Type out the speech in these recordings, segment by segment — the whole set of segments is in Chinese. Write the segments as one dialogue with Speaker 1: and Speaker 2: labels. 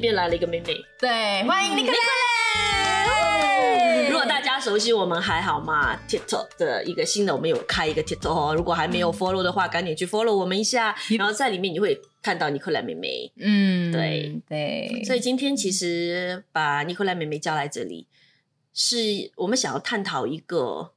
Speaker 1: 边来了一个妹妹。
Speaker 2: 对，欢迎尼克
Speaker 1: 如果大家熟悉我们还好吗？TikTok 的一个新的，我们有开一个 TikTok 哦。如果还没有 follow 的话，赶紧去 follow 我们一下。然后在里面你会看到尼克莱妹妹。
Speaker 2: 嗯，
Speaker 1: 对
Speaker 2: 对，
Speaker 1: 所以今天其实把尼克莱妹妹叫来这里，是我们想要探讨一个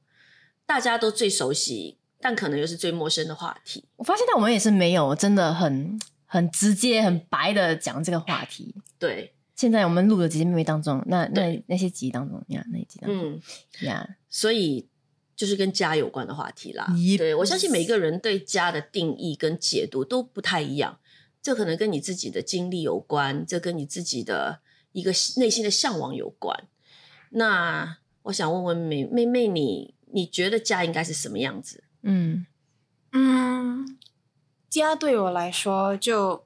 Speaker 1: 大家都最熟悉，但可能又是最陌生的话题。
Speaker 2: 我发现到我们也是没有真的很很直接、很白的讲这个话题。
Speaker 1: 对，
Speaker 2: 现在我们录的姐姐妹妹当中，那那那些集当中呀，那一集当中
Speaker 1: 嗯，
Speaker 2: 呀，
Speaker 1: 所以就是跟家有关的话题啦。
Speaker 2: Yep
Speaker 1: 对我相信每个人对家的定义跟解读都不太一样，这可能跟你自己的经历有关，这跟你自己的一个内心的向往有关。那我想问问妹妹妹你，你觉得家应该是什么样子？
Speaker 2: 嗯
Speaker 3: 嗯，家对我来说，就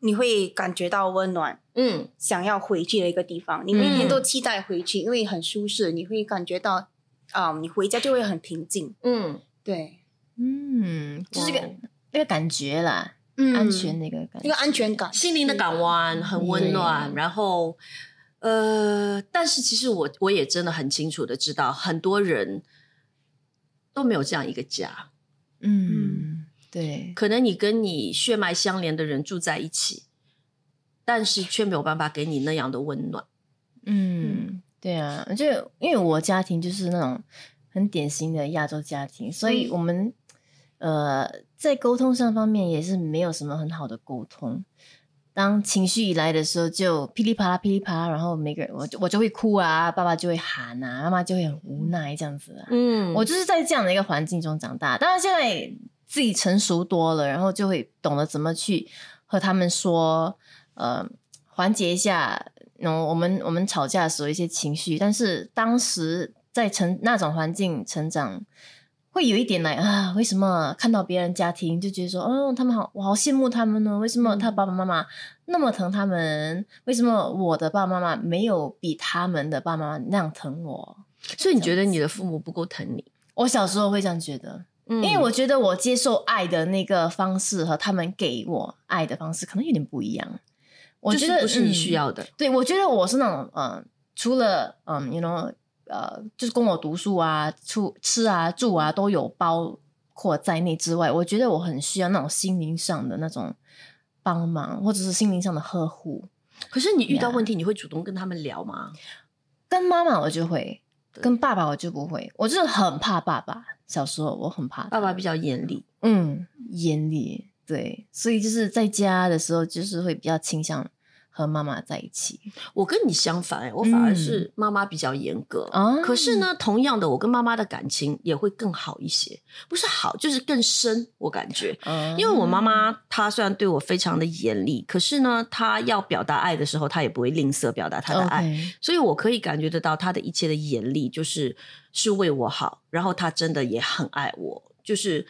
Speaker 3: 你会感觉到温暖，
Speaker 1: 嗯。
Speaker 3: 想要回去的一个地方。你每天都期待回去，因为很舒适，你会感觉到啊、你回家就会很平静。
Speaker 1: 嗯，
Speaker 3: 对，
Speaker 2: 嗯，就是个
Speaker 1: 哇
Speaker 2: 那个感觉啦，
Speaker 3: 嗯。
Speaker 2: 安全的一个感觉，
Speaker 3: 那个安全感，
Speaker 1: 心灵的港湾很温暖，然后呃，但是其实我我也真的很清楚的知道，很多人都没有这样一个家。
Speaker 2: 嗯，对，
Speaker 1: 可能你跟你血脉相连的人住在一起，但是却没有办法给你那样的温暖。
Speaker 2: 嗯，对啊，就因为我家庭就是那种很典型的亚洲家庭，所以
Speaker 1: 嗯
Speaker 2: 我们、呃在沟通上方面也是没有什么很好的沟通。当情绪一来的时候，就噼里啪啦噼里啪啦，然后每个人我就我就会哭啊，爸爸就会喊啊，妈妈就会很无奈这样子啊。
Speaker 1: 嗯
Speaker 2: 我就是在这样的一个环境中长大，当然现在自己成熟多了，然后就会懂得怎么去和他们说，呃，缓解一下，嗯，我们我们吵架的时候一些情绪。但是当时在成那种环境成长，会有一点来啊，为什么看到别人家庭就觉得说，哦，他们好，我好羡慕他们呢？为什么他爸爸妈妈那么疼他们？为什么我的爸爸妈妈没有比他们的爸爸妈妈那样疼我？
Speaker 1: 所以你觉得你的父母不够疼你？
Speaker 2: 我小时候会这样觉得，
Speaker 1: 嗯
Speaker 2: 因为我觉得我接受爱的那个方式和他们给我爱的方式可能有点不一样。我觉得
Speaker 1: 就是不是你
Speaker 2: 嗯
Speaker 1: 需要的。
Speaker 2: 对，我觉得我是那种嗯、呃除了嗯，you know，呃，就是供我读书啊、出吃啊、住啊都有包括在内之外，我觉得我很需要那种心灵上的那种帮忙，或者是心灵上的呵护。
Speaker 1: 可是你遇到问题，你会主动跟他们聊吗？
Speaker 2: 跟妈妈我就会，跟爸爸我就不会。我就是很怕爸爸，小时候我很怕
Speaker 1: 爸爸比较严厉，
Speaker 2: 嗯，严厉，对，所以就是在家的时候，就是会比较倾向和妈妈在一起
Speaker 1: 我跟你相反、欸，我反而是妈妈比较严格。
Speaker 2: 啊。
Speaker 1: 可是，呢，同样的，我跟妈妈的感情也会更好一些，不是好，就是更深。我感觉，
Speaker 2: 嗯
Speaker 1: 因为我妈妈她虽然对我非常的严厉，可是呢，她要表达爱的时候，她也不会吝啬表达她的爱。所以我可以感觉得到她的一切的严厉，就是是为我好，然后她真的也很爱我，就是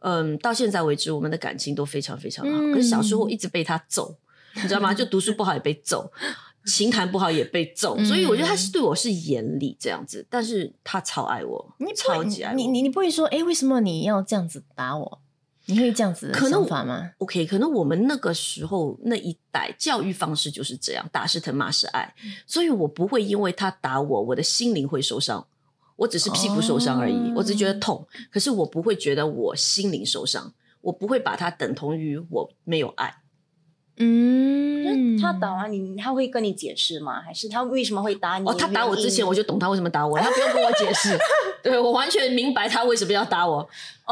Speaker 1: 嗯，到现在为止，我们的感情都非常非常好。
Speaker 2: 嗯
Speaker 1: 可是小时候一直被她揍，你知道吗？就读书不好也被揍，琴弹不好也被揍，
Speaker 2: 嗯
Speaker 1: 所以我觉得他是对我是严厉这样子，但是他超爱我，
Speaker 2: 你
Speaker 1: 超级爱我。
Speaker 2: 你你你不会说，哎，为什么你要这样子打我？你会这样子的
Speaker 1: 可能
Speaker 2: 想法吗
Speaker 1: ？OK，可能我们那个时候那一代教育方式就是这样，打是疼，骂是爱，所以我不会因为他打我，我的心灵会受伤，我只是屁股受伤而已，
Speaker 2: 哦
Speaker 1: 我只是觉得痛，可是我不会觉得我心灵受伤，我不会把它等同于我没有爱。
Speaker 2: 嗯，
Speaker 3: 他打完你，他会跟你解释吗？还是他为什么会打你？
Speaker 1: 哦，他打我之前我就懂他为什么打我，他不用跟我解释，对我完全明白他为什么要打我。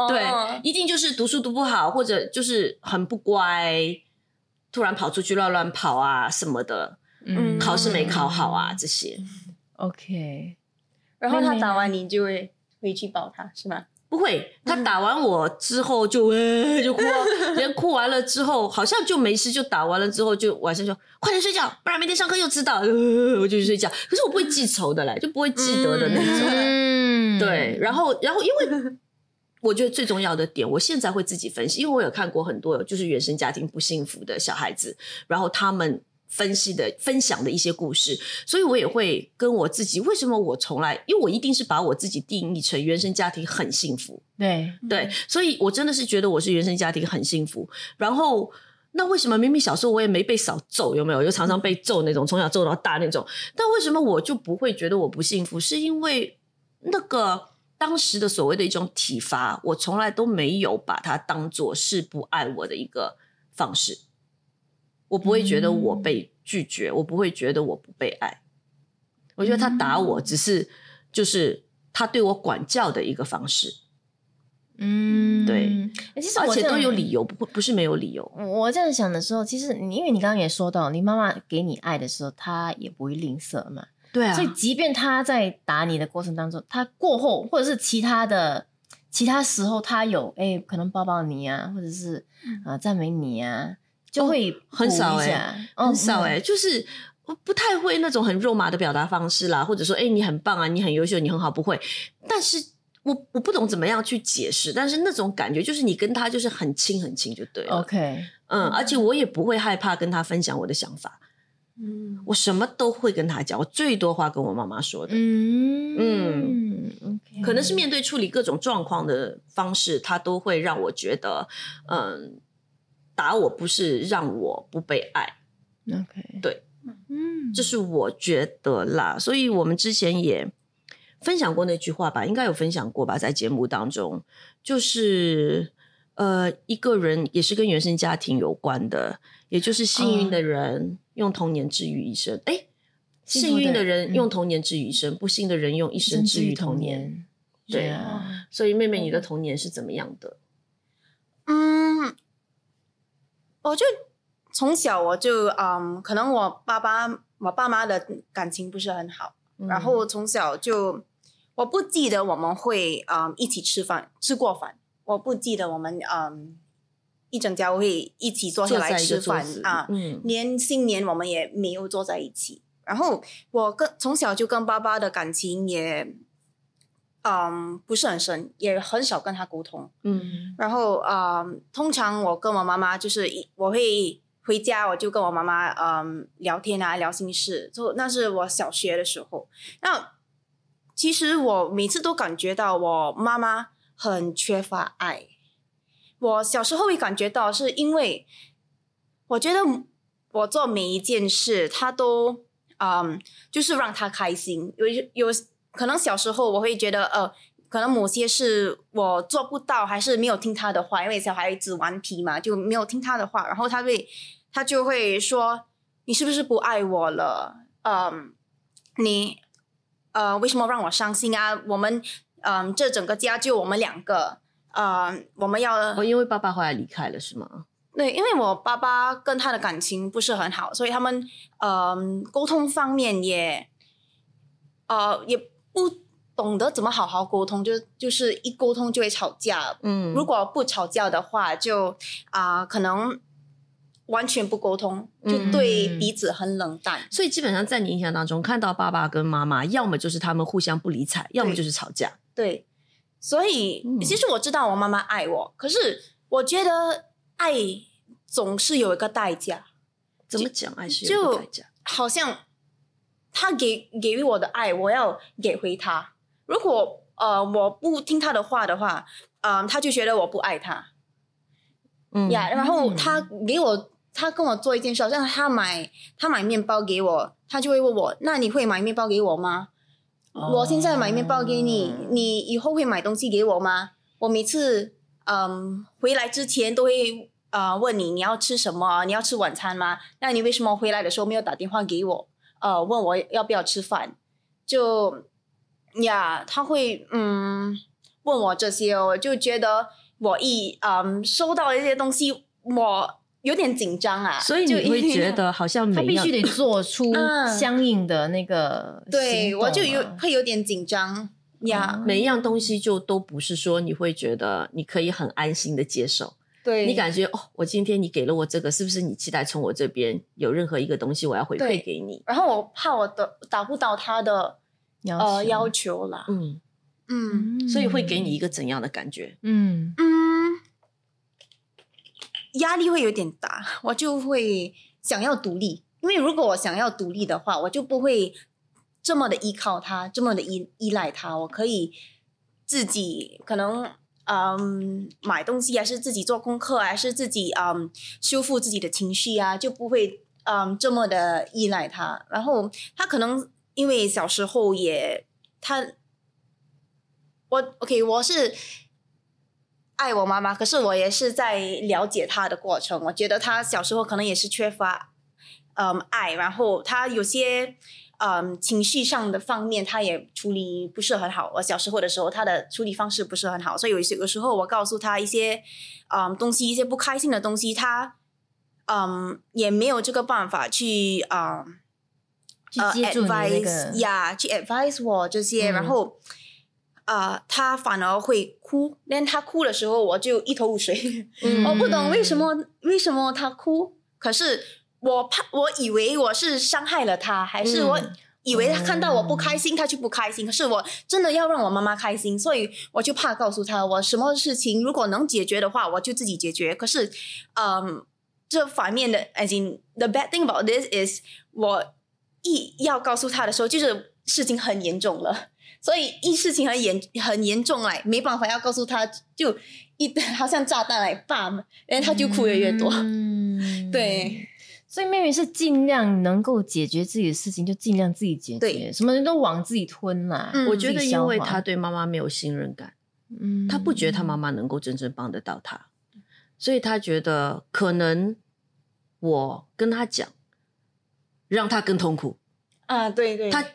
Speaker 1: 对
Speaker 3: 哦，
Speaker 1: 一定就是读书读不好，或者就是很不乖，突然跑出去乱乱跑啊什么的，
Speaker 2: 嗯
Speaker 1: 考试没考好啊这些。
Speaker 2: OK，
Speaker 3: 然后他打完你就会回去抱他，是吗？
Speaker 1: 不会，他打完我之后就呃 就哭啊，连哭完了之后好像就没事，就打完了之后就晚上就快点睡觉，不然明天上课又迟到，呃 我就去睡觉。可是我不会记仇的嘞，就不会记得的那种。
Speaker 2: 嗯，
Speaker 1: 对，然后然后因为我觉得最重要的点，我现在会自己分析，因为我有看过很多就是原生家庭不幸福的小孩子，然后他们分析的分享的一些故事，所以我也会跟我自己，为什么我从来，因为我一定是把我自己定义成原生家庭很幸福，
Speaker 2: 对，
Speaker 1: 对，所以我真的是觉得我是原生家庭很幸福，然后那为什么明明小时候我也没被少揍，有没有？就常常被揍那种，从小揍到大那种。但为什么我就不会觉得我不幸福？是因为那个当时的所谓的一种体罚，我从来都没有把它当做是不爱我的一个方式。我不会觉得我被拒绝，我不会觉得我不被爱。我觉得他打我只是就是他对我管教的一个方式。
Speaker 2: 嗯，
Speaker 1: 对
Speaker 2: 诶。其实
Speaker 1: 而且
Speaker 2: 我
Speaker 1: 都有理由，不不是没有理由。
Speaker 2: 我这样想的时候，其实你因为你刚刚也说到，你妈妈给你爱的时候，她也不会吝啬嘛。
Speaker 1: 对啊
Speaker 2: 所以，即便她在打你的过程当中，她过后或者是其他的其他时候，她有哎、可能抱抱你啊，或者是啊、呃赞美你啊，就会
Speaker 1: 很少
Speaker 2: 哎、
Speaker 1: 很少哎、就是我不太会那种很肉麻的表达方式啦，或者说哎、你很棒啊，你很优秀，你很好，不会。但是我我不懂怎么样去解释，但是那种感觉就是你跟他就是很亲很亲就对了。
Speaker 2: OK，
Speaker 1: 嗯，而且我也不会害怕跟他分享我的想法，
Speaker 3: 嗯，
Speaker 1: 我什么都会跟他讲，我最多话跟我妈妈说的。
Speaker 2: 嗯嗯，OK，
Speaker 1: 可能是面对处理各种状况的方式，他都会让我觉得，嗯，打我不是让我不被爱
Speaker 2: ，OK，
Speaker 1: 对，
Speaker 2: 嗯，
Speaker 1: 这是我觉得啦。所以我们之前也分享过那句话吧，应该有分享过吧，在节目当中，就是呃，一个人也是跟原生家庭有关的，也就是幸运的人用童年治愈一生，哎、
Speaker 2: 幸
Speaker 1: 运的人。
Speaker 2: 嗯
Speaker 1: 用童年治愈一生，不幸的人用一生治愈童年。对。
Speaker 2: 对啊，
Speaker 1: 所以妹妹，你的童年是怎么样的？
Speaker 3: 嗯，我就从小我就嗯，可能我爸爸我爸妈的感情不是很好，
Speaker 1: 嗯
Speaker 3: 然后从小就我不记得我们会嗯一起吃饭吃过饭，我不记得我们嗯一整家会一起坐下来吃饭啊，
Speaker 1: 嗯
Speaker 3: 连新年我们也没有坐在一起。然后我跟从小就跟爸爸的感情也嗯不是很深，也很少跟他沟通。
Speaker 1: 嗯
Speaker 3: 然后嗯，通常我跟我妈妈就是我会回家，我就跟我妈妈嗯聊天啊，聊心事。就那是我小学的时候。那其实我每次都感觉到我妈妈很缺乏爱。我小时候会感觉到，是因为我觉得我做每一件事，她都嗯，就是让她开心。有有可能小时候我会觉得呃，可能某些事我做不到，还是没有听他的话，因为小孩子顽皮嘛，就没有听他的话，然后他会他就会说你是不是不爱我了？嗯，你呃为什么让我伤心啊？我们嗯这整个家就我们两个，呃我们要
Speaker 1: 哦，因为爸爸后来离开了，是吗？
Speaker 3: 对，因为我爸爸跟他的感情不是很好，所以他们嗯、沟通方面也呃也不懂得怎么好好沟通，就就是一沟通就会吵架。
Speaker 1: 嗯
Speaker 3: 如果不吵架的话，就啊、可能完全不沟通，就对
Speaker 2: 嗯
Speaker 3: 彼此很冷淡。
Speaker 1: 所以基本上在你印象当中，看到爸爸跟妈妈，要么就是他们互相不理睬，要么就是吵架。
Speaker 3: 对，所以、
Speaker 1: 嗯
Speaker 3: 其实我知道我妈妈爱我，可是我觉得爱总是有一个代价。
Speaker 1: 怎么讲？爱是有一个代价。
Speaker 3: 好像他给给予我的爱，我要给回他。如果呃我不听他的话的话，嗯、他就觉得我不爱他
Speaker 1: 嗯
Speaker 3: 呀。然后
Speaker 2: 嗯
Speaker 3: 他给我，他跟我做一件事，好像他买他买面包给我，他就会问我：“那你会买面包给我吗？”我现在买面包给你，
Speaker 2: 哦
Speaker 3: 你以后会买东西给我吗？我每次嗯回来之前都会呃问你你要吃什么，你要吃晚餐吗？那你为什么回来的时候没有打电话给我？呃，问我要不要吃饭？就呀，他会嗯问我这些，我就觉得我一嗯收到一些东西，我有点紧张啊。
Speaker 1: 所以你会觉得好像
Speaker 2: 他必须得 做出
Speaker 3: 嗯
Speaker 2: 相应的那个
Speaker 3: 对我就有
Speaker 2: 啊
Speaker 3: 会有点紧张呀。
Speaker 2: 哦
Speaker 1: 每一样东西就都不是说你会觉得你可以很安心的接受，
Speaker 3: 对，
Speaker 1: 你感觉哦，我今天你给了我这个，是不是你期待从我这边有任何一个东西我要回
Speaker 3: 对
Speaker 1: 馈给你？
Speaker 3: 然后我怕我的达不到他的
Speaker 2: 要
Speaker 3: 呃
Speaker 2: 求
Speaker 3: 要求啦。
Speaker 1: 嗯，
Speaker 3: 嗯
Speaker 1: 所以会给你一个怎样的感觉？
Speaker 2: 嗯
Speaker 3: 嗯，压力会有点大，我就会想要独立。因为如果我想要独立的话，我就不会这么的依靠他，这么的依依赖他。我可以自己可能嗯买东西，还是自己做功课，还是自己嗯修复自己的情绪啊，就不会嗯这么的依赖他。然后他可能因为小时候也他我 OK 我是。爱我妈妈，可是我也是在了解她的过程。我觉得她小时候可能也是缺乏，嗯，爱，然后她有些，嗯，情绪上的方面，他也处理不是很好。我小时候的时候，他的处理方式不是很好，所以有些有时候我告诉他一些，嗯，东西，一些不开心的东西，他，嗯，也没有这个办法去，啊，
Speaker 2: 去接住你那个
Speaker 3: 呀，去 advise 我这些，然后。啊，他反而会哭，连他哭的时候，我就一头雾水。我不懂为什么，为什么他哭？可是我怕，我以为我是伤害了他，还是我以为他看到我不开心，他就不开心。可是我真的要让我妈妈开心，所以我就怕告诉他，我什么事情如果能解决的话，我就自己解决。可是，嗯，这反面的，as in the bad thing about this is，我一要告诉他的时候，就是事情很严重了。所以一事情很严很严重来，没办法要告诉他，就一 好像炸弹来爆嘛，然后他就哭的越多。嗯对，
Speaker 2: 所以妹妹是尽量能够解决自己的事情，就尽量自己解决，什么人都往自己吞啦。
Speaker 1: 我觉得，因为他对妈妈没有信任感，嗯，他不觉得他妈妈能够真正帮得到他，所以他觉得可能我跟他讲，让他更痛苦
Speaker 3: 啊。对对，
Speaker 1: 他。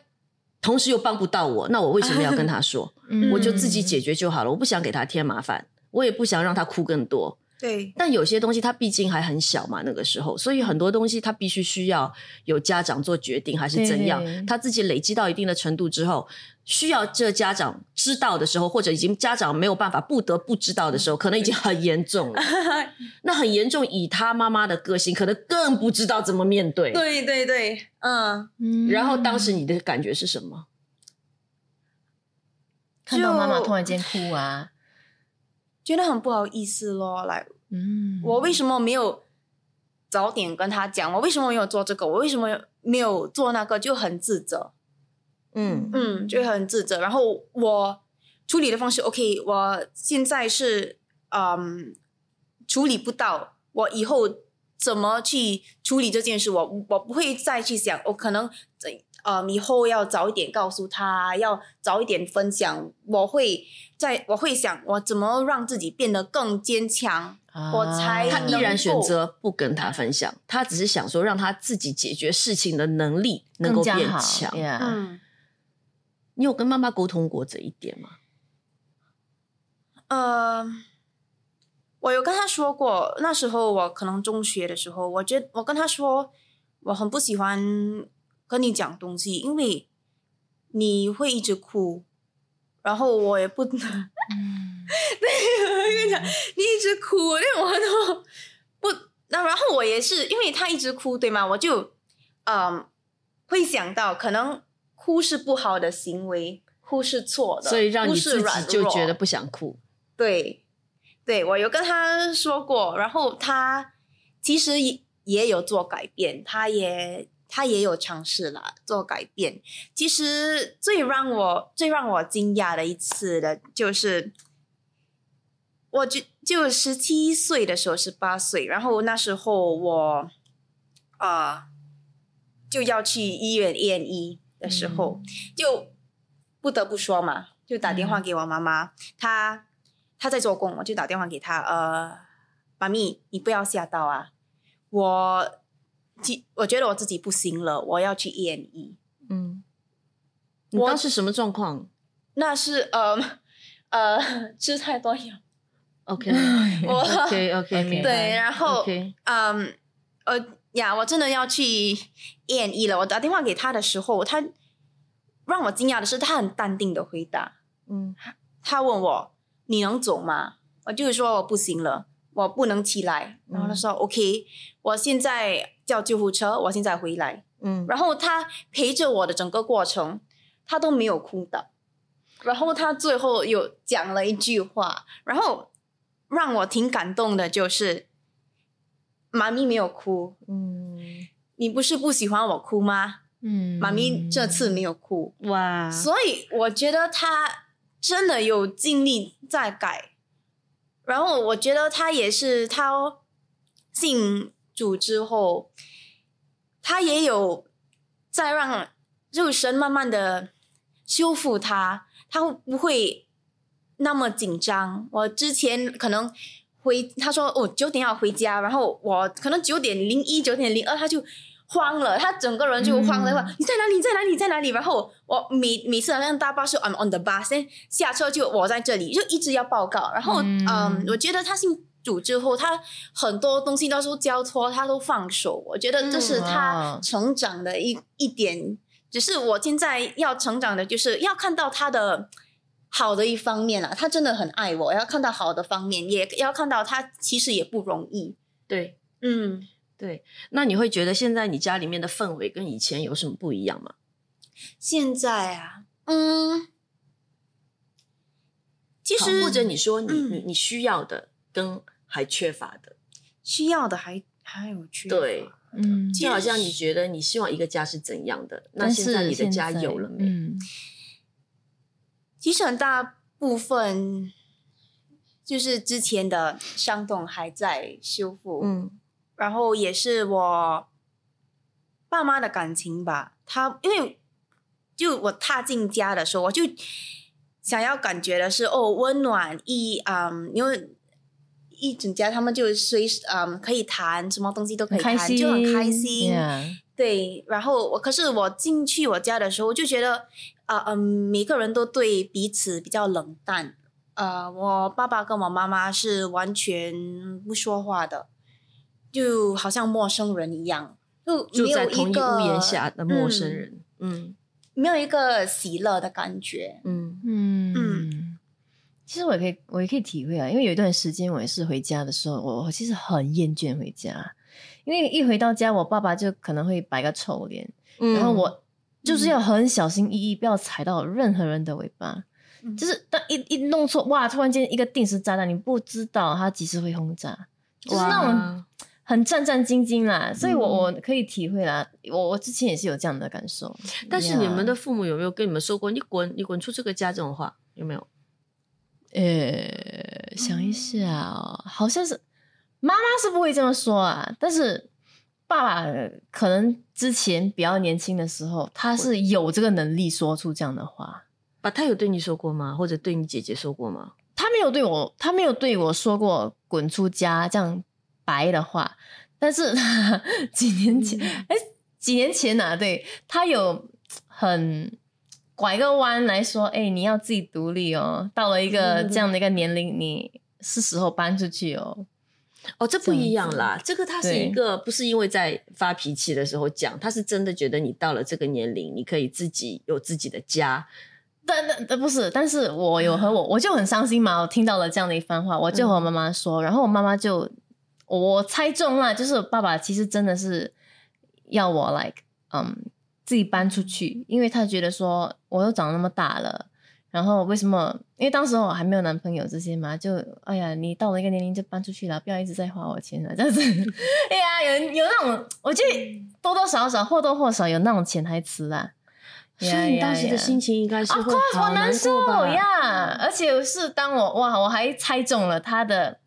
Speaker 1: 同时又帮不到我，那我为什么要跟他说？我就自己解决就好了。我不想给他添麻烦，我也不想让他哭更多。
Speaker 3: 对，
Speaker 1: 但有些东西它毕竟还很小嘛，那个时候，所以很多东西他必须需要有家长做决定，还是怎样？他自己累积到一定的程度之后，需要这家长知道的时候，或者已经家长没有办法不得不知道的时候，可能已经很严重了。那很严重，以他妈妈的个性，可能更不知道怎么面对。
Speaker 3: 对对对，嗯。
Speaker 1: 然后当时你的感觉是什么？
Speaker 2: 看到妈妈突然间哭啊！
Speaker 3: 觉得很不好意思咯，来，嗯，我为什么没有早点跟他讲？我为什么没有做这个？我为什么没有做那个？就很自责，嗯嗯，就很自责。然后我处理的方式，OK，我现在是嗯处理不到，我以后怎么去处理这件事？我我不会再去想，我可能呃，以后要早一点告诉他，要早一点分享。我会在，我会想，我怎么让自己变得更坚强，我才
Speaker 1: 他依然选择不跟他分享。他只是想说，让他自己解决事情的能力能够变强。嗯，你有跟妈妈沟通过这一点吗？
Speaker 3: 呃，我有跟他说过。那时候我可能中学的时候，我觉我跟他说，我很不喜欢。跟你讲东西，因为你会一直哭，然后我也不能。对，我跟你讲，你一直哭，那我都不。那然后我也是，因为他一直哭，对吗？我就嗯，会想到可能哭是不好的行为，哭是错的，
Speaker 1: 所以让你自己就觉得不想哭。
Speaker 3: 对，对我有跟他说过，然后他其实也也有做改变，他也。他也有尝试了做改变。其实最让我最让我惊讶的一次的，就是我就就十七岁的时候，十八岁，然后那时候我啊就要去医院验医的时候，就不得不说嘛，就打电话给我妈妈，她她在做工，我就打电话给她，呃，妈咪，你不要吓到啊，我。我觉得我自己不行了，我要去验医。
Speaker 1: 嗯，你当时什么状况？
Speaker 3: 那是呃 呃 吃太多药。
Speaker 1: OK，我 OK OK
Speaker 3: 对，然后嗯呃呀，我真的要去验医了。我打电话给他的时候，他让我惊讶的是，他很淡定的回答。嗯，他问我你能走吗？我就是说我不行了。我不能起来，然后他说：“OK，我现在叫救护车，我现在回来。”嗯，然后他陪着我的整个过程，他都没有哭的。然后他最后又讲了一句话，然后让我挺感动的，就是妈咪没有哭。嗯，你不是不喜欢我哭吗？嗯，妈咪这次没有哭。哇，所以我觉得他真的有尽力在改。然后我觉得他也是他进主之后，他也有在让肉身慢慢的修复他，他会不会那么紧张？我之前可能回他说我九点要回家，然后我可能九点零一、九点零二他就慌了，他整个人就慌了，
Speaker 2: 嗯
Speaker 3: 你在哪里？你在哪里？你在哪里？然后我每每次好像大巴说，I'm on the bus，then 下车就我在这里，就一直要报告。然后
Speaker 2: 嗯
Speaker 3: 嗯我觉得他信主之后，他很多东西到时候交托，他都放手。我觉得这是
Speaker 2: 嗯
Speaker 3: 他成长的一一点。只是我现在要成长的，就是要看到他的好的一方面啊，他真的很爱我，要看到好的方面，也要看到他其实也不容易。
Speaker 1: 对
Speaker 3: 嗯，
Speaker 1: 对。那你会觉得现在你家里面的氛围跟以前有什么不一样吗？
Speaker 3: 现在啊，嗯，其
Speaker 1: 好
Speaker 3: 实
Speaker 1: 或者你说你、
Speaker 3: 嗯
Speaker 1: 你你需要的跟还缺乏的，
Speaker 3: 需要的还还有缺乏
Speaker 1: 对，
Speaker 2: 嗯，
Speaker 1: 就好像你觉得你希望一个家是怎样的，那现在你的家有了没？
Speaker 2: 嗯
Speaker 3: 其实很大部分就是之前的伤痛还在修复，
Speaker 1: 嗯
Speaker 3: 然后也是我爸妈的感情吧。他因为就我踏进家的时候，我就想要感觉的是哦，温暖一嗯，因为一整家他们就随时嗯可以谈什么东西都可以谈，
Speaker 2: 很，
Speaker 3: 就很开心。
Speaker 2: Yeah
Speaker 3: 对，然后我可是我进去我家的时候，就觉得啊嗯、每个人都对彼此比较冷淡。呃，我爸爸跟我妈妈是完全不说话的，就好像陌生人一样，就
Speaker 1: 住
Speaker 3: 没有
Speaker 1: 在同一
Speaker 3: 个
Speaker 1: 屋檐下的陌生
Speaker 3: 嗯
Speaker 1: 人，嗯
Speaker 3: 没有一个喜乐的感觉。
Speaker 1: 嗯
Speaker 2: 嗯
Speaker 3: 嗯
Speaker 2: 其实我也可以，我也可以体会啊，因为有一段时间我也是回家的时候，我我其实很厌倦回家，因为一回到家，我爸爸就可能会摆个臭脸，
Speaker 1: 嗯
Speaker 2: 然后我就是要很小心翼翼，不要踩到任何人的尾巴。
Speaker 3: 嗯
Speaker 2: 就是当一一弄错，哇！突然间一个定时炸弹，你不知道它几时会轰炸，就是那种
Speaker 1: 哇
Speaker 2: 很战战兢兢啦。所以我，我
Speaker 1: 嗯
Speaker 2: 可以体会啦。我我之前也是有这样的感受。
Speaker 1: 但是你们的父母有没有跟你们说过“你滚，你滚出这个家”这种话？有没有？
Speaker 2: 呃，想一下哦，好像是妈妈是不会这么说啊，但是爸爸呃可能之前比较年轻的时候，他是有这个能力说出这样的话。
Speaker 1: 啊，他有对你说过吗？或者对你姐姐说过吗？
Speaker 2: 他没有对我，他没有对我说过“滚出家”这样白的话，但是 几年前，哎、几年前呐、对他有很拐个弯来说，哎、你要自己独立哦，到了一个这样的一个年龄，你是时候搬出去哦。
Speaker 1: 哦，这不一样啦。这个他是一
Speaker 2: 对
Speaker 1: 个不是因为在发脾气的时候讲，他是真的觉得你到了这个年龄，你可以自己有自己的家。
Speaker 2: 但但但不是，但是我有和我我就很伤心嘛，我听到了这样的一番话，我就和我妈妈说，然后我妈妈就我猜中了，就是爸爸其实真的是要我 like 嗯自己搬出去，因为他觉得说我都长那么大了，然后为什么？因为当时我还没有男朋友这些嘛，就哎呀，你到了一个年龄就搬出去了，不要一直在花我钱了，这样子。哎呀，有有那种，我觉得多多少少或多或少有那种潜台词啦。
Speaker 1: 所以你当时的心情应该是会好
Speaker 2: 我难受？呀而且是当我哇，我还猜中了他的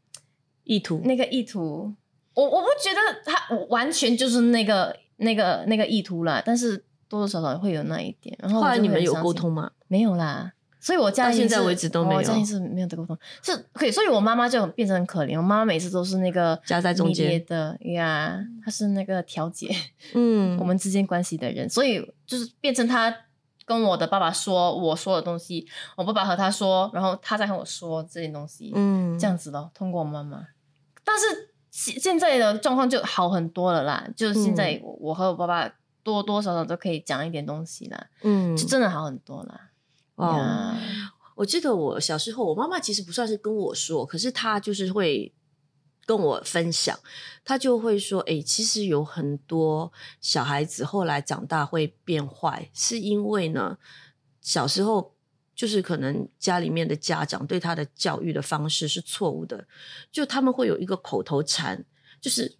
Speaker 1: 意图
Speaker 2: 那个意图，我我不觉得他完全就是那个那个那个意图啦，但是多多少少会有那一点。然后
Speaker 1: 后来你们有沟通吗？
Speaker 2: 没有啦？所以我家
Speaker 1: 到现在为止都没有
Speaker 2: 我家庭是没有的沟通，是可以，所以我妈妈就变成很可怜。我妈妈每次都是那个
Speaker 1: 夹在中间
Speaker 2: 的呀，她是那个调解。
Speaker 1: 嗯
Speaker 2: 我们之间关系的人，所以就是变成她跟我的爸爸说我说的东西，我爸爸和他说，然后他再和我说这些东西，
Speaker 1: 嗯
Speaker 2: 这样子咯，通过我妈妈。但是现现在的状况就好很多了啦，就是现在我我和我爸爸多多少少都可以讲一点东西啦，
Speaker 1: 嗯
Speaker 2: 就真的好很多啦。
Speaker 1: 哦。
Speaker 2: 呀
Speaker 1: 我记得我小时候，我妈妈其实不算是跟我说，可是她就是会跟我分享，她就会说：“哎、其实有很多小孩子后来长大会变坏，是因为呢，小时候就是可能家里面的家长对他的教育的方式是错误的，就他们会有一个口头禅，就是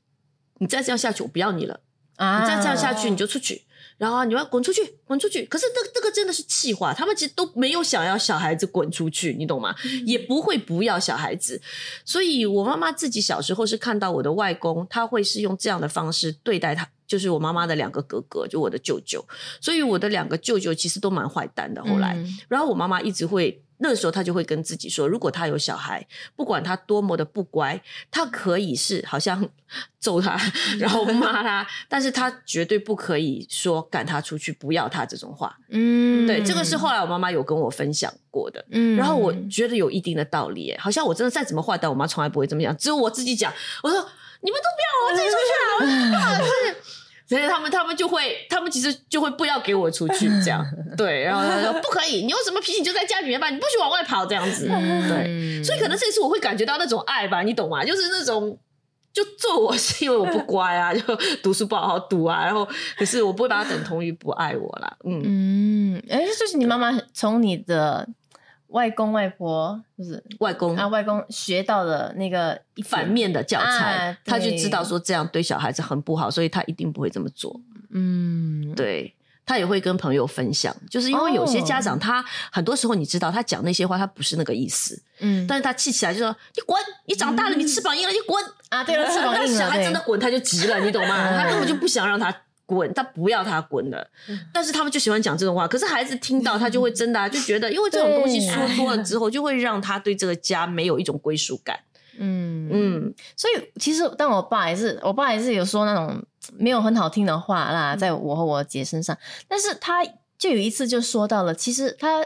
Speaker 1: 你再这样下去，我不要你了。”
Speaker 2: 啊
Speaker 1: 你再这样下去你就出去。然后你要滚出去，滚出去。可是这这个真的是气话，他们其实都没有想要小孩子滚出去，你懂吗？也不会不要小孩子。所以我妈妈自己小时候是看到我的外公，他会是用这样的方式对待他，就是我妈妈的两个哥哥，就我的舅舅。所以我的两个舅舅其实都蛮坏蛋的。后来，
Speaker 2: 嗯
Speaker 1: 然后我妈妈一直会。那时候他就会跟自己说，如果他有小孩，不管他多么的不乖，他可以是好像 揍他，然后骂他，但是他绝对不可以说赶他出去，不要他这种话。
Speaker 2: 嗯，
Speaker 1: 对，这个是后来我妈妈有跟我分享过的。
Speaker 2: 嗯，
Speaker 1: 然后我觉得有一定的道理耶，好像我真的再怎么坏但，我妈从来不会这么讲，只有我自己讲。我说你们都不要我，我自己出去啊，我不。所以他们他们就会，他们其实就会不要给我出去这样，对，然后他说不可以，你有什么脾气你就在家里面吧，你不许往外跑这样子，对，所以可能这次我会感觉到那种爱吧，你懂吗？就是那种就揍我是因为我不乖啊，就读书不好好读啊，然后可是我不会把它等同于不爱我啦，嗯，
Speaker 2: 嗯，哎，这就是你妈妈从你的外公外婆，就是
Speaker 1: 外公
Speaker 2: 啊外公学到的那个一
Speaker 1: 反，面的教材，
Speaker 2: 啊
Speaker 1: 他就知道说这样对小孩子很不好，所以他一定不会这么做。
Speaker 2: 嗯，
Speaker 1: 对他也会跟朋友分享，就是因为有些家长他很多时候你知道他讲那些话他不是那个意思，
Speaker 2: 嗯，
Speaker 1: 但是他气起来就说你滚，你长大了你翅膀硬了你滚
Speaker 2: 啊，对了，翅膀硬了，
Speaker 1: 小孩真的，滚他就急了，你懂吗？
Speaker 2: 嗯
Speaker 1: 他根本就不想让他。滚，他不要他滚了，但是他们就喜欢讲这种话。可是孩子听到他就会真的、啊、就觉得，因为这种东西说多了之后，就会让他对这个家没有一种归属感。
Speaker 2: 嗯嗯，
Speaker 1: 嗯，
Speaker 2: 所以其实但我爸也是，我爸也是有说那种没有很好听的话啦，在我和我姐身上，但是他就有一次就说到了，其实他。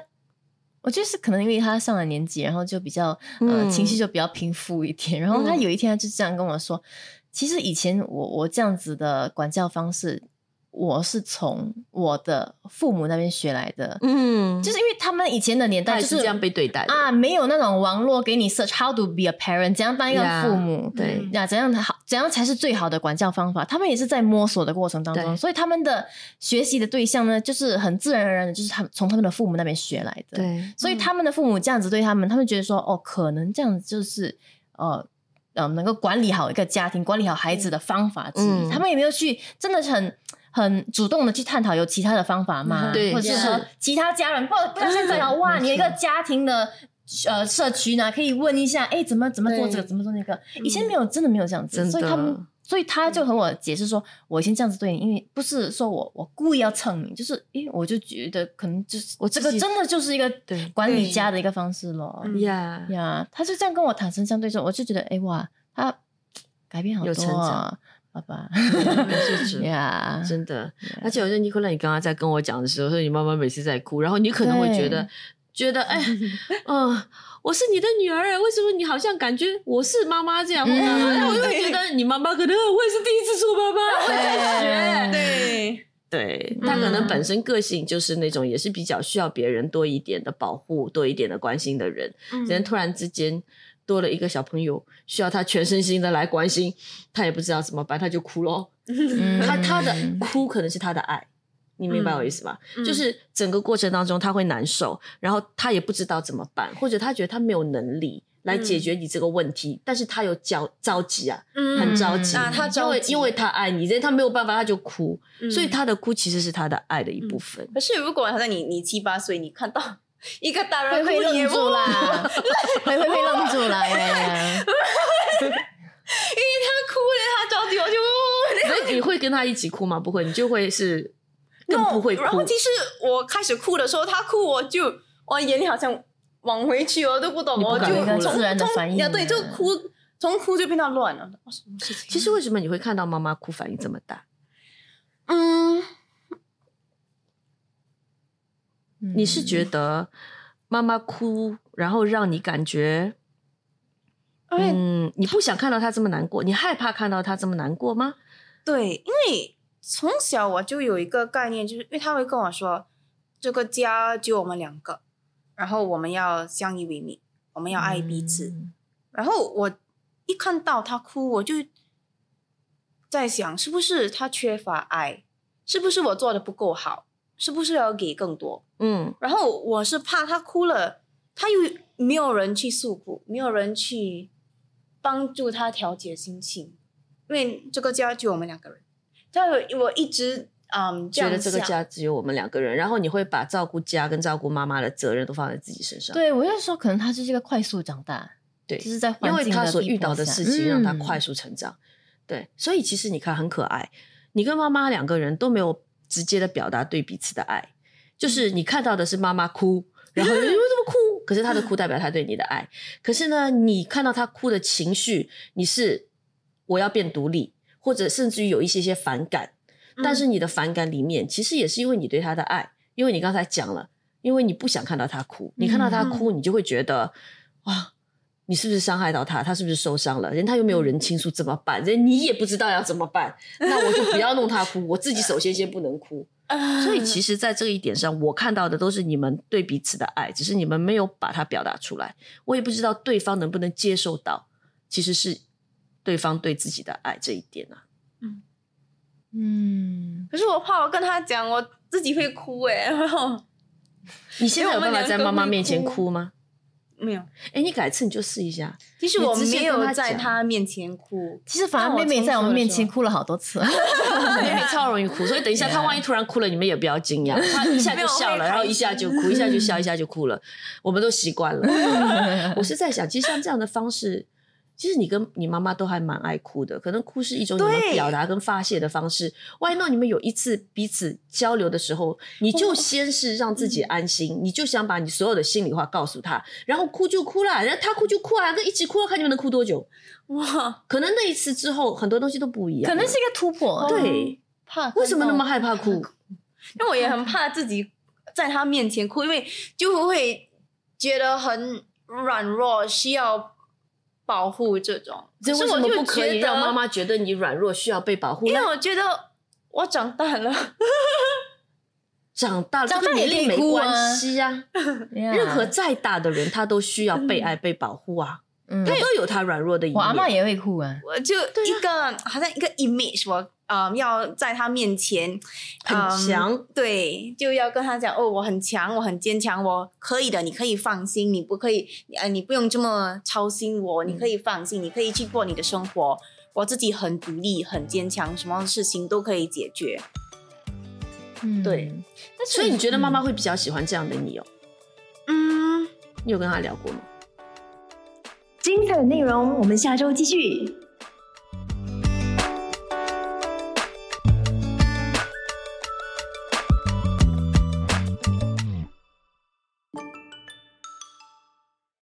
Speaker 2: 我觉得是可能因为他上了年纪，然后就比较呃
Speaker 1: 嗯
Speaker 2: 情绪就比较平复一点。然后他
Speaker 1: 嗯
Speaker 2: 有一天他就这样跟我说：“其实以前我我这样子的管教方式，我是从我的父母那边学来的。
Speaker 1: 嗯，
Speaker 2: 就是因为他们以前的年代就是
Speaker 1: 这样被对待的。
Speaker 2: 啊，没有那种网络给你 search how to be a parent，怎样当一个父母
Speaker 1: 对
Speaker 2: 那，怎样好，怎样才是最好的管教方法？他们也是在摸索的过程当中，所以他们的学习的对象呢，就是很自然而然的，就是他们从他们的父母那边学来的。，
Speaker 1: 对，
Speaker 2: 所以他们的父母这样子对他们，他们觉得说，哦，可能这样子就是呃。呃，能够管理好一个家庭、管理好孩子的方法之一，
Speaker 1: 嗯
Speaker 2: 他们也没有去真的是很很主动的去探讨有其他的方法吗？或者是
Speaker 1: 是。
Speaker 2: 说其他家人，不不要现在哦，哇，你有一个家庭的呃社区呢，可以问一下，哎，怎么怎么做这个，怎么做那个？以前没有，真的没有这样子，所以他们，所以他就和我解释说，我以前这样子对你，因为不是说我我故意要蹭你，就是，因为，我就觉得可能就是
Speaker 1: 我
Speaker 2: 这个真的就是一个
Speaker 1: 对
Speaker 2: 管理家的一个方式咯。
Speaker 3: 嗯。
Speaker 1: 呀，
Speaker 2: 呀，他就这样跟我坦诚相对说，我就觉得，哎哇，他改变好多啊
Speaker 1: 长，
Speaker 2: 爸爸。
Speaker 1: 是指
Speaker 2: 呀，
Speaker 1: 真的。而且我觉得尼克勒，你刚刚在跟我讲的时候，说你妈妈每次在哭，然后你可能会觉得
Speaker 2: 对
Speaker 1: 觉得哎，嗯、我是你的女儿哎，为什么你好像感觉我是妈妈这样？
Speaker 2: 嗯
Speaker 1: 然后我就会觉得你妈妈可能我也是第一次做妈妈，我也在学。
Speaker 3: 对，
Speaker 1: 对他可能
Speaker 2: 嗯
Speaker 1: 本身个性就是那种也是比较需要别人多一点的保护、多一点的关心的人，
Speaker 3: 嗯
Speaker 1: 人突然之间多了一个小朋友，需要他全身心的来关心，他也不知道怎么办，他就哭咯。
Speaker 2: 嗯
Speaker 1: 他他的哭可能是他的爱，你明白我意思吗？
Speaker 3: 嗯
Speaker 1: 就是整个过程当中他会难受，然后他也不知道怎么办，或者他觉得他没有能力来解决你这个问题，但是他有焦着急啊，
Speaker 3: 嗯
Speaker 1: 很着急，
Speaker 3: 啊他
Speaker 1: 因为因为他爱你，所以他没有办法，他就哭，
Speaker 3: 嗯
Speaker 1: 所以他的哭其实是他的爱的一部分。
Speaker 3: 可是如果他在你你七八岁，你看到一个大人
Speaker 2: 会愣住啦，会会会愣住啦，呀
Speaker 3: 因为他哭了，他着急，我就
Speaker 1: 你会跟他一起哭吗？不会，你就会是更不会哭
Speaker 3: 然后。其实我开始哭的时候，他哭，我就我眼泪好像往回去，我都不懂，
Speaker 1: 不
Speaker 3: 我就从
Speaker 2: 自然的
Speaker 3: 从
Speaker 2: 反应
Speaker 3: 呀，对，就哭，从哭就变到乱了。哦什么事情？
Speaker 1: 其实为什么你会看到妈妈哭反应这么大？
Speaker 3: 嗯，
Speaker 1: 你是觉得妈妈哭，然后让你感觉，嗯，你不想看到她这么难过，你害怕看到她这么难过吗？
Speaker 3: 对，因为从小我就有一个概念，就是因为他会跟我说，这个家就我们两个，然后我们要相依为命，我们要爱彼此。
Speaker 2: 嗯
Speaker 3: 然后我一看到他哭，我就在想，是不是他缺乏爱？是不是我做的不够好？是不是要给更多？
Speaker 1: 嗯
Speaker 3: 然后我是怕他哭了，他又没有人去诉苦，没有人去帮助他调节心情，因为这个家就我们两个人。但我一直嗯，
Speaker 1: 觉得这个家只有我们两个人，然后你会把照顾家跟照顾妈妈的责任都放在自己身上。
Speaker 2: 对我就说，可能他就是一个快速长大，
Speaker 1: 对
Speaker 2: 就是在
Speaker 1: 因为他所遇到的事情让他
Speaker 2: 嗯
Speaker 1: 快速成长。对，所以其实你看很可爱，你跟妈妈两个人都没有直接的表达对彼此的爱，就是你看到的是妈妈哭，然后你为什么哭？可是她的哭代表她对你的爱。可是呢，你看到她哭的情绪，你是我要变独立，或者甚至于有一些些反感，但是你的反感里面其实也是因为你对她的爱，因为你刚才讲了，因为你不想看到她哭，你看到她哭，你就会觉得哇。你是不是伤害到他？他是不是受伤了？人他又没有人倾诉，怎么办？人你也不知道要怎么办，那我就不要弄他哭，我自己首先先不能哭。所以其实，在这一点上，我看到的都是你们对彼此的爱，只是你们没有把它表达出来。我也不知道对方能不能接受到，其实是对方对自己的爱这一点啊。
Speaker 2: 嗯，
Speaker 3: 可是我怕我跟他讲，我自己会哭哎，然 后
Speaker 1: 你现在有办法在妈妈面前哭吗？
Speaker 3: 没有。
Speaker 1: 哎，你改次你就试一下。
Speaker 3: 其实我没有在
Speaker 1: 跟他
Speaker 3: 面前哭，
Speaker 2: 其实反而
Speaker 3: 我
Speaker 2: 妹妹在我们面前哭了好多次，
Speaker 1: 妹妹超容易哭，所以等一下她万一突然哭了，你们也不要惊讶，她一下就笑了，然后一下就哭，一下就笑，一下就哭了，我们都习惯了。我是在想，其实像这样的方式，其实你跟你妈妈都还蛮爱哭的，可能哭是一种你们表达跟发泄的方式。Why not？你们有一次彼此交流的时候，你就先是让自己安心，你就想把你所有的心里话告诉他，然后哭就哭啦，然后他哭就哭啊，那一起哭，看你们能哭多久。
Speaker 3: 哇，
Speaker 1: 可能那一次之后，很多东西都不一样。
Speaker 2: 可能是一个突破。
Speaker 1: 对。
Speaker 3: 怕
Speaker 1: 为什么那么害怕哭？
Speaker 3: 因为我也很怕自己在他面前哭，因为就会觉得很软弱，需要保护这种。
Speaker 1: 这为什么
Speaker 3: 可是我就
Speaker 1: 不可以让妈妈觉得你软弱，需要被保护
Speaker 3: 因为？我觉得我长大了，
Speaker 1: 长大了，
Speaker 2: 长大
Speaker 1: 这跟年龄没关系啊。任
Speaker 2: 任
Speaker 1: 何再大的人，他都需要被爱、被保护啊。
Speaker 2: 嗯，
Speaker 1: 他都有他软弱的一面。
Speaker 2: 我阿妈也会哭啊。
Speaker 3: 我就一个、好像一个 image，我呃要在他面前
Speaker 1: 很
Speaker 3: 嗯
Speaker 1: 强
Speaker 3: 对，就要跟他讲哦，我很强，我很坚强，我可以的，你可以放心，你不可以，呃，你不用这么操心我，你可以放心，你可以去过你的生活，我自己很独立，很坚强，什么事情都可以解决。
Speaker 2: 嗯，
Speaker 1: 对所以你觉得妈妈会比较喜欢这样的你哦？
Speaker 3: 嗯，
Speaker 1: 你有跟他聊过吗？
Speaker 4: 精彩的内容，我们下周继续。